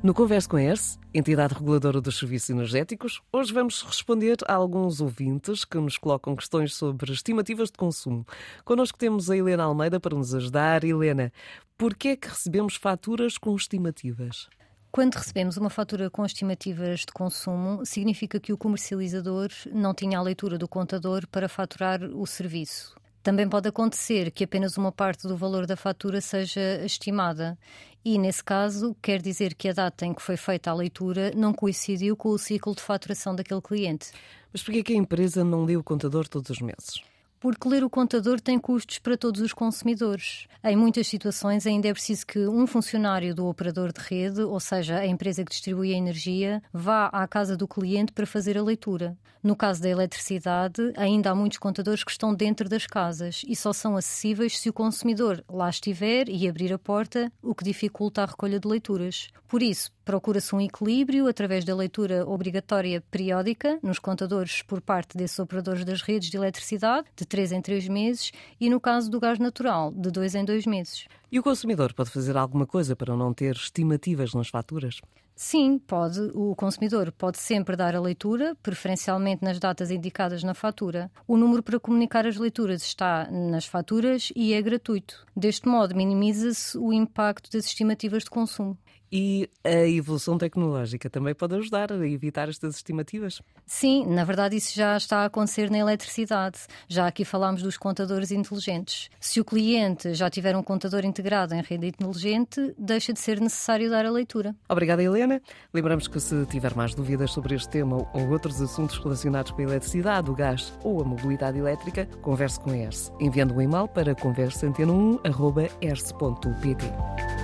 No Converso com a ERSE, entidade reguladora dos serviços energéticos, hoje vamos responder a alguns ouvintes que nos colocam questões sobre estimativas de consumo. Connosco temos a Helena Almeida para nos ajudar. Helena, por que é que recebemos faturas com estimativas? Quando recebemos uma fatura com estimativas de consumo, significa que o comercializador não tinha a leitura do contador para faturar o serviço. Também pode acontecer que apenas uma parte do valor da fatura seja estimada, e nesse caso quer dizer que a data em que foi feita a leitura não coincidiu com o ciclo de faturação daquele cliente. Mas por que a empresa não lê o contador todos os meses? Porque ler o contador tem custos para todos os consumidores. Em muitas situações, ainda é preciso que um funcionário do operador de rede, ou seja, a empresa que distribui a energia, vá à casa do cliente para fazer a leitura. No caso da eletricidade, ainda há muitos contadores que estão dentro das casas e só são acessíveis se o consumidor lá estiver e abrir a porta, o que dificulta a recolha de leituras. Por isso, procura-se um equilíbrio através da leitura obrigatória periódica nos contadores por parte desses operadores das redes de eletricidade, de 3 em 3 meses, e no caso do gás natural, de 2 em 2 meses. E o consumidor pode fazer alguma coisa para não ter estimativas nas faturas? Sim, pode. O consumidor pode sempre dar a leitura, preferencialmente nas datas indicadas na fatura. O número para comunicar as leituras está nas faturas e é gratuito. Deste modo, minimiza-se o impacto das estimativas de consumo. E a evolução tecnológica também pode ajudar a evitar estas estimativas? Sim, na verdade isso já está a acontecer na eletricidade. Já aqui falámos dos contadores inteligentes. Se o cliente já tiver um contador integrado em rede inteligente, deixa de ser necessário dar a leitura. Obrigada, Helena. Lembramos que se tiver mais dúvidas sobre este tema ou outros assuntos relacionados com a eletricidade, o gás ou a mobilidade elétrica, converse com a ERSE, enviando um e-mail para conversaantena1.erse.pt.